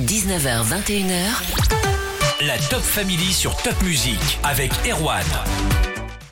19h, 21h. La Top Family sur Top Music avec Erwan.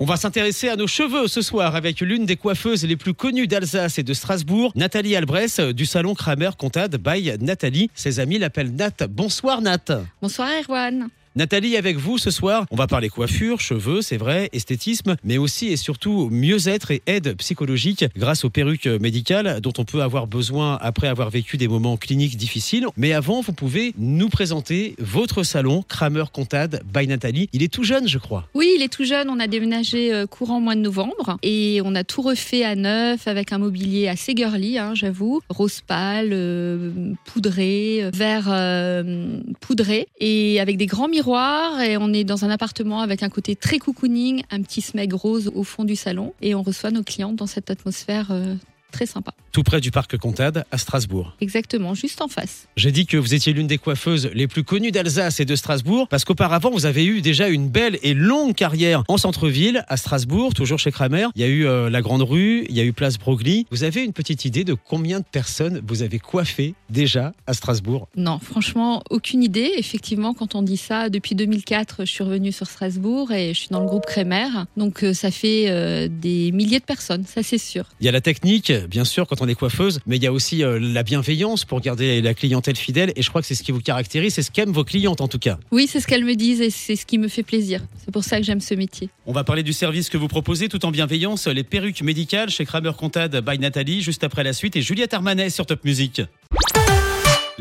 On va s'intéresser à nos cheveux ce soir avec l'une des coiffeuses les plus connues d'Alsace et de Strasbourg, Nathalie Albrecht du salon Kramer Comtade by Nathalie. Ses amis l'appellent Nat. Bonsoir Nat. Bonsoir Erwan. Nathalie, avec vous ce soir, on va parler coiffure, cheveux, c'est vrai, esthétisme, mais aussi et surtout mieux-être et aide psychologique grâce aux perruques médicales dont on peut avoir besoin après avoir vécu des moments cliniques difficiles. Mais avant, vous pouvez nous présenter votre salon Kramer Comtade by Nathalie. Il est tout jeune, je crois. Oui, il est tout jeune. On a déménagé euh, courant mois de novembre et on a tout refait à neuf avec un mobilier assez girly, hein, j'avoue. Rose pâle, euh, poudré, vert euh, poudré et avec des grands miroirs et on est dans un appartement avec un côté très cocooning, un petit smeg rose au fond du salon. Et on reçoit nos clientes dans cette atmosphère euh, très sympa. Tout près du parc Comtade à Strasbourg. Exactement, juste en face. J'ai dit que vous étiez l'une des coiffeuses les plus connues d'Alsace et de Strasbourg parce qu'auparavant vous avez eu déjà une belle et longue carrière en centre-ville à Strasbourg, toujours chez Kramer. Il y a eu euh, la Grande Rue, il y a eu Place Broglie. Vous avez une petite idée de combien de personnes vous avez coiffé déjà à Strasbourg? Non, franchement, aucune idée. Effectivement, quand on dit ça, depuis 2004, je suis revenue sur Strasbourg et je suis dans le groupe Kramer. Donc euh, ça fait euh, des milliers de personnes, ça c'est sûr. Il y a la technique, bien sûr, quand on est coiffeuse, mais il y a aussi euh, la bienveillance pour garder la clientèle fidèle. Et je crois que c'est ce qui vous caractérise, c'est ce qu'aiment vos clientes en tout cas. Oui, c'est ce qu'elles me disent et c'est ce qui me fait plaisir. C'est pour ça que j'aime ce métier. On va parler du service que vous proposez tout en bienveillance, les perruques médicales chez Kramer Comtade by Nathalie, juste après la suite, et Juliette Armanet sur Top Music.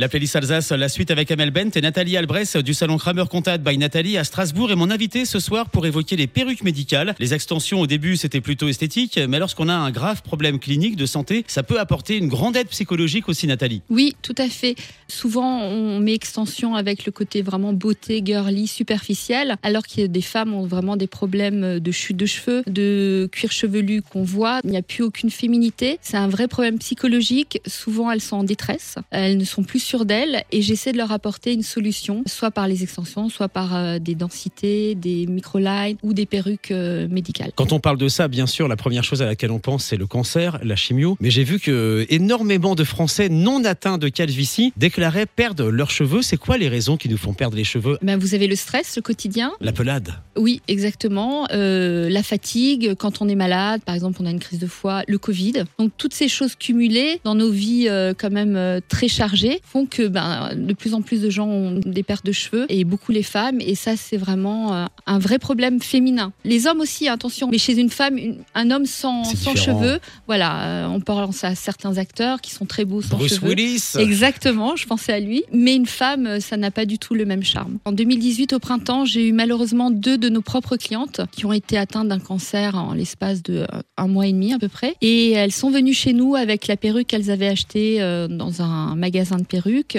La playlist Alsace, la suite avec Amel Bent et Nathalie Albrecht du salon Kramer Comtade by Nathalie à Strasbourg est mon invité ce soir pour évoquer les perruques médicales. Les extensions au début c'était plutôt esthétique, mais lorsqu'on a un grave problème clinique de santé, ça peut apporter une grande aide psychologique aussi Nathalie. Oui, tout à fait. Souvent on met extension avec le côté vraiment beauté, girly, superficielle, alors que des femmes ont vraiment des problèmes de chute de cheveux, de cuir chevelu qu'on voit. Il n'y a plus aucune féminité. C'est un vrai problème psychologique. Souvent elles sont en détresse. Elles ne sont plus d'elles et j'essaie de leur apporter une solution, soit par les extensions, soit par euh, des densités, des microlines ou des perruques euh, médicales. Quand on parle de ça, bien sûr, la première chose à laquelle on pense, c'est le cancer, la chimio. Mais j'ai vu que énormément de Français non atteints de calvitie déclaraient perdre leurs cheveux. C'est quoi les raisons qui nous font perdre les cheveux? Ben, vous avez le stress, le quotidien? La pelade. Oui, exactement. Euh, la fatigue, quand on est malade, par exemple, on a une crise de foie, le Covid. Donc toutes ces choses cumulées dans nos vies euh, quand même euh, très chargées font que ben, de plus en plus de gens ont des pertes de cheveux et beaucoup les femmes. Et ça, c'est vraiment euh, un vrai problème féminin. Les hommes aussi, attention. Mais chez une femme, une- un homme sans, cheveux, voilà, euh, on pense à certains acteurs qui sont très beaux sans Bruce cheveux. Willis. Exactement, je pensais à lui. Mais une femme, euh, ça n'a pas du tout le même charme. En 2018, au printemps, j'ai eu malheureusement deux de nos propres clientes qui ont été atteintes d'un cancer en l'espace de un mois et demi à peu près. Et elles sont venues chez nous avec la perruque qu'elles avaient achetée dans un magasin de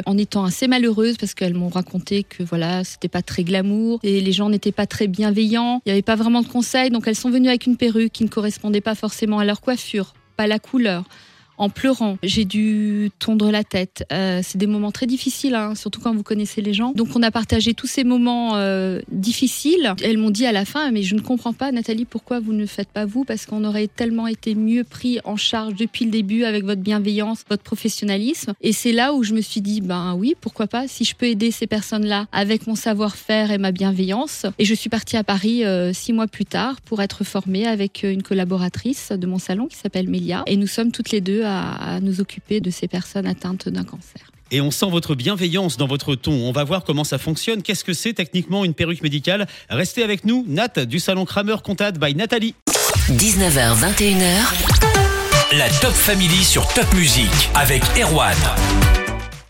en étant assez malheureuses parce qu'elles m'ont raconté que voilà, c'était pas très glamour et les gens n'étaient pas très bienveillants. Il n'y avait pas vraiment de conseils, donc elles sont venues avec une perruque qui ne correspondait pas forcément à leur coiffure, pas la couleur en pleurant. J'ai dû tondre la tête. Euh, c'est des moments très difficiles, hein, surtout quand vous connaissez les gens. Donc on a partagé tous ces moments euh, difficiles. Elles m'ont dit à la fin, mais je ne comprends pas, Nathalie, pourquoi vous ne faites pas vous? Parce qu'on aurait tellement été mieux pris en charge depuis le début avec votre bienveillance, votre professionnalisme. Et c'est là où je me suis dit, ben oui, pourquoi pas Si je peux aider ces personnes-là avec mon savoir-faire et ma bienveillance. Et je suis partie à Paris euh, six mois plus tard pour être formée avec une collaboratrice de mon salon qui s'appelle Mélia. Et nous sommes toutes les deux à, à nous occuper de ces personnes atteintes d'un cancer. Et on sent votre bienveillance dans votre ton. On va voir comment ça fonctionne. Qu'est-ce que c'est techniquement une perruque médicale? Restez avec nous, Nat du salon Kramer Comtade by Nathalie. 19h, 21h. La Top Family sur Top Music avec Erwan.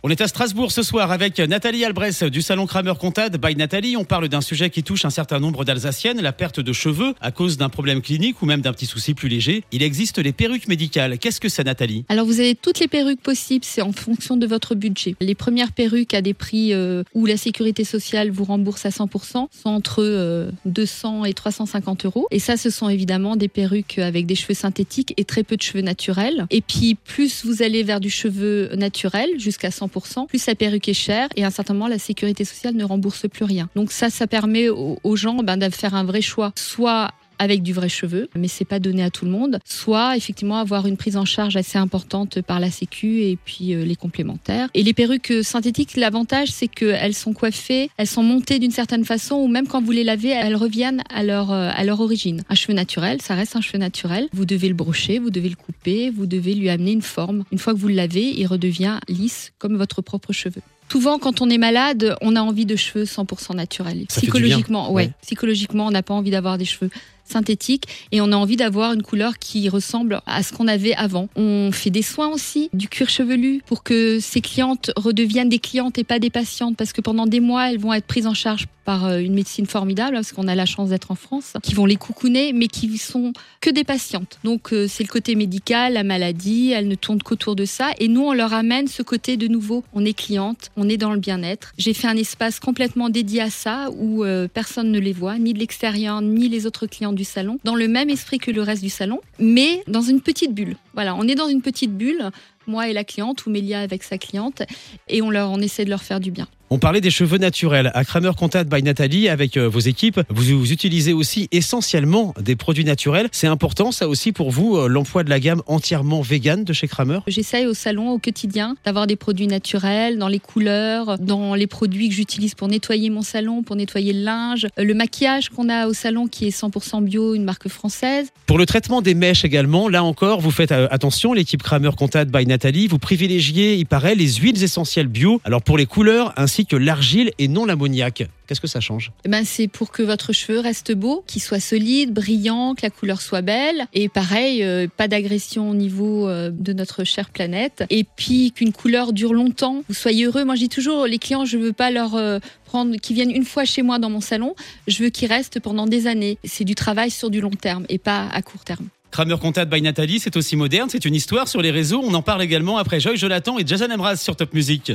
On est à Strasbourg ce soir avec Nathalie Albrecht du salon Kramer Comtade by Nathalie. On parle d'un sujet qui touche un certain nombre d'Alsaciennes, la perte de cheveux à cause d'un problème clinique ou même d'un petit souci plus léger. Il existe les perruques médicales. Qu'est-ce que c'est Nathalie? Alors vous avez toutes les perruques possibles, c'est en fonction de votre budget. Les premières perruques à des prix euh, où la sécurité sociale vous rembourse à 100% sont entre euh, 200 et 350 euros. Et ça, ce sont évidemment des perruques avec des cheveux synthétiques et très peu de cheveux naturels. Et puis plus vous allez vers du cheveu naturel, jusqu'à 100%, plus la perruque est chère et à un certain moment, la sécurité sociale ne rembourse plus rien. Donc ça, ça permet aux, aux gens ben, de faire un vrai choix, soit avec du vrai cheveu, mais c'est pas donné à tout le monde. Soit effectivement avoir une prise en charge assez importante par la Sécu et puis euh, les complémentaires. Et les perruques synthétiques, l'avantage c'est qu'elles sont coiffées, elles sont montées d'une certaine façon, ou même quand vous les lavez, elles reviennent à leur euh, à leur origine. Un cheveu naturel, ça reste un cheveu naturel. Vous devez le brocher, vous devez le couper, vous devez lui amener une forme. Une fois que vous le lavez, il redevient lisse comme votre propre cheveu. Souvent, quand on est malade, on a envie de cheveux 100% naturels. Ça Psychologiquement, ouais. Ouais. Psychologiquement, on n'a pas envie d'avoir des cheveux synthétiques et on a envie d'avoir une couleur qui ressemble à ce qu'on avait avant. On fait des soins aussi, du cuir chevelu pour que ces clientes redeviennent des clientes et pas des patientes parce que pendant des mois, elles vont être prises en charge par euh, une médecine formidable parce qu'on a la chance d'être en France, qui vont les coucouner mais qui sont que des patientes. Donc euh, c'est le côté médical, la maladie, elles ne tournent qu'autour de ça et nous on leur amène ce côté de nouveau. On est cliente, on est dans le bien-être. J'ai fait un espace complètement dédié à ça où euh, personne ne les voit, ni de l'extérieur, ni les autres clients du salon, dans le même esprit que le reste du salon, mais dans une petite bulle. Voilà, on est dans une petite bulle, moi et la cliente, ou Mélia avec sa cliente, et on leur, on essaie de leur faire du bien. On parlait des cheveux naturels. À Kramer Contat by Nathalie, avec euh, vos équipes, vous, vous utilisez aussi essentiellement des produits naturels. C'est important, ça aussi, pour vous, euh, l'emploi de la gamme entièrement vegan de chez Kramer? J'essaye au salon, au quotidien, d'avoir des produits naturels, dans les couleurs, dans les produits que j'utilise pour nettoyer mon salon, pour nettoyer le linge, Euh, le maquillage qu'on a au salon qui est 100% bio, une marque française. Pour le traitement des mèches également, là encore, vous faites attention, l'équipe Kramer Contat by Nathalie, vous privilégiez, il paraît, les huiles essentielles bio, alors pour les couleurs, ainsi que l'argile et non l'ammoniac. Qu'est-ce que ça change? Eh Ben, c'est pour que votre cheveu reste beau, qu'il soit solide, brillant, que la couleur soit belle. Et pareil, euh, pas d'agression au niveau euh, de notre chère planète. Et puis qu'une couleur dure longtemps, vous soyez heureux. Moi, je dis toujours, les clients, je veux pas leur euh, prendre, qui viennent une fois chez moi dans mon salon. Je veux qu'ils restent pendant des années. C'est du travail sur du long terme et pas à court terme. Kramer Contat by Nathalie, c'est aussi moderne, c'est une histoire sur les réseaux. On en parle également après Joy Jonathan et Jason Amraz sur Top Music.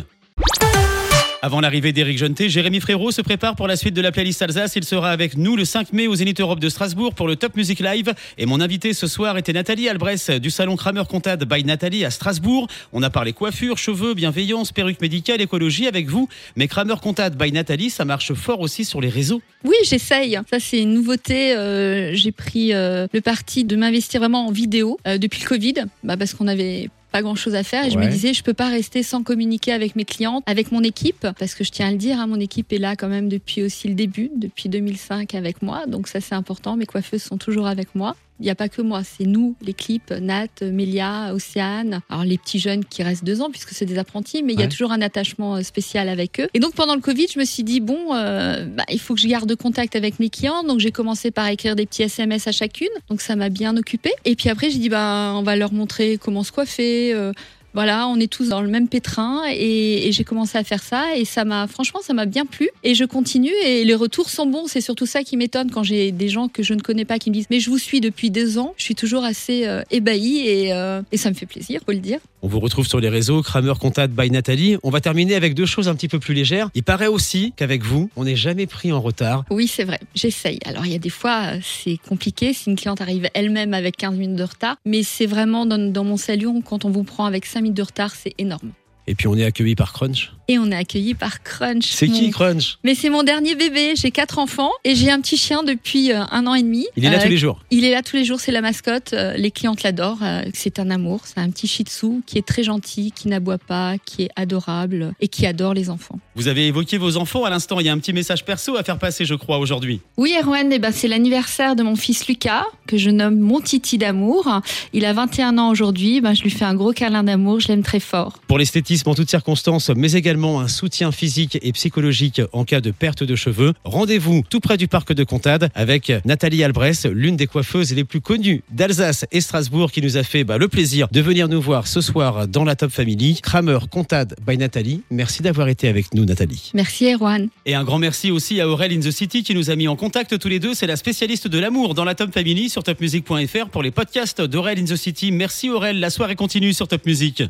Avant l'arrivée d'Éric Jonté, Jérémy Frérot se prépare pour la suite de la playlist Alsace. Il sera avec nous le 5 mai au Zénith Europe de Strasbourg pour le Top Music Live. Et mon invité ce soir était Nathalie Albress du salon Kramer Contat by Nathalie à Strasbourg. On a parlé coiffure, cheveux, bienveillance, perruque médicale, écologie avec vous. Mais Kramer Contat by Nathalie, ça marche fort aussi sur les réseaux. Oui, j'essaye. Ça, c'est une nouveauté. Euh, J'ai pris euh, le parti de m'investir vraiment en vidéo euh, depuis le Covid, bah, parce qu'on avait pas grand chose à faire et je me disais je peux pas rester sans communiquer avec mes clientes, avec mon équipe parce que je tiens à le dire, hein, mon équipe est là quand même depuis aussi le début, depuis 2005 avec moi, donc ça c'est important. Mes coiffeuses sont toujours avec moi. Il n'y a pas que moi, c'est nous, l'équipe, Nat, Mélia, Océane. Alors les petits jeunes qui restent deux ans puisque c'est des apprentis, mais il y a toujours un attachement euh, spécial avec eux. Et donc pendant le Covid, je me suis dit bon, euh, bah, il faut que je garde contact avec mes clients. Donc j'ai commencé par écrire des petits SMS à chacune. Donc ça m'a bien occupée. Et puis après, j'ai dit bah on va leur montrer comment se coiffer. euh, voilà, on est tous dans le même pétrin et, et j'ai commencé à faire ça et ça m'a franchement ça m'a bien plu et je continue et les retours sont bons. C'est surtout ça qui m'étonne quand j'ai des gens que je ne connais pas qui me disent mais je vous suis depuis deux ans. Je suis toujours assez euh, ébahie et, euh, et ça me fait plaisir, faut le dire. On vous retrouve sur les réseaux Kramer Contat by Nathalie. On va terminer avec deux choses un petit peu plus légères. Il paraît aussi qu'avec vous, on n'est jamais pris en retard. Oui, c'est vrai, j'essaye. Alors, il y a des fois, euh, c'est compliqué si une cliente arrive elle-même avec 15 minutes de retard, mais c'est vraiment dans, dans mon salon, quand on vous prend avec 5 minutes de retard, c'est énorme. Et puis on est accueilli par Crunch. Et on est accueilli par Crunch. C'est qui Crunch? Mais c'est mon dernier bébé. J'ai quatre enfants et j'ai un petit chien depuis euh, un an et demi. Il est là Euh, tous les jours. Il est là tous les jours, c'est la mascotte. Euh, Les clientes l'adorent. euh, C'est un amour. C'est un petit shih tzu qui est très gentil, qui n'aboie pas, qui est adorable et qui adore les enfants. Vous avez évoqué vos enfants à l'instant. Il y a un petit message perso à faire passer, je crois, aujourd'hui. Oui, Erwan, eh ben, c'est l'anniversaire de mon fils Lucas, que je nomme mon titi d'amour. Il a 21 ans aujourd'hui. Ben, je lui fais un gros câlin d'amour. Je l'aime très fort. Pour l'esthétisme en toutes circonstances, mais également un soutien physique et psychologique en cas de perte de cheveux, rendez-vous tout près du parc de Comtade avec Nathalie Albress, l'une des coiffeuses les plus connues d'Alsace et Strasbourg, qui nous a fait bah, le plaisir de venir nous voir ce soir dans la Top Family. Kramer Comtade by Nathalie. Merci d'avoir été avec nous, Nathalie. Merci, Erwan. Et un grand merci aussi à Aurel in the City qui nous a mis en contact tous les deux. C'est la spécialiste de l'amour dans la Top Family sur topmusic.fr pour les podcasts d'Aurel in the City. Merci Aurel, la soirée continue sur Top Music.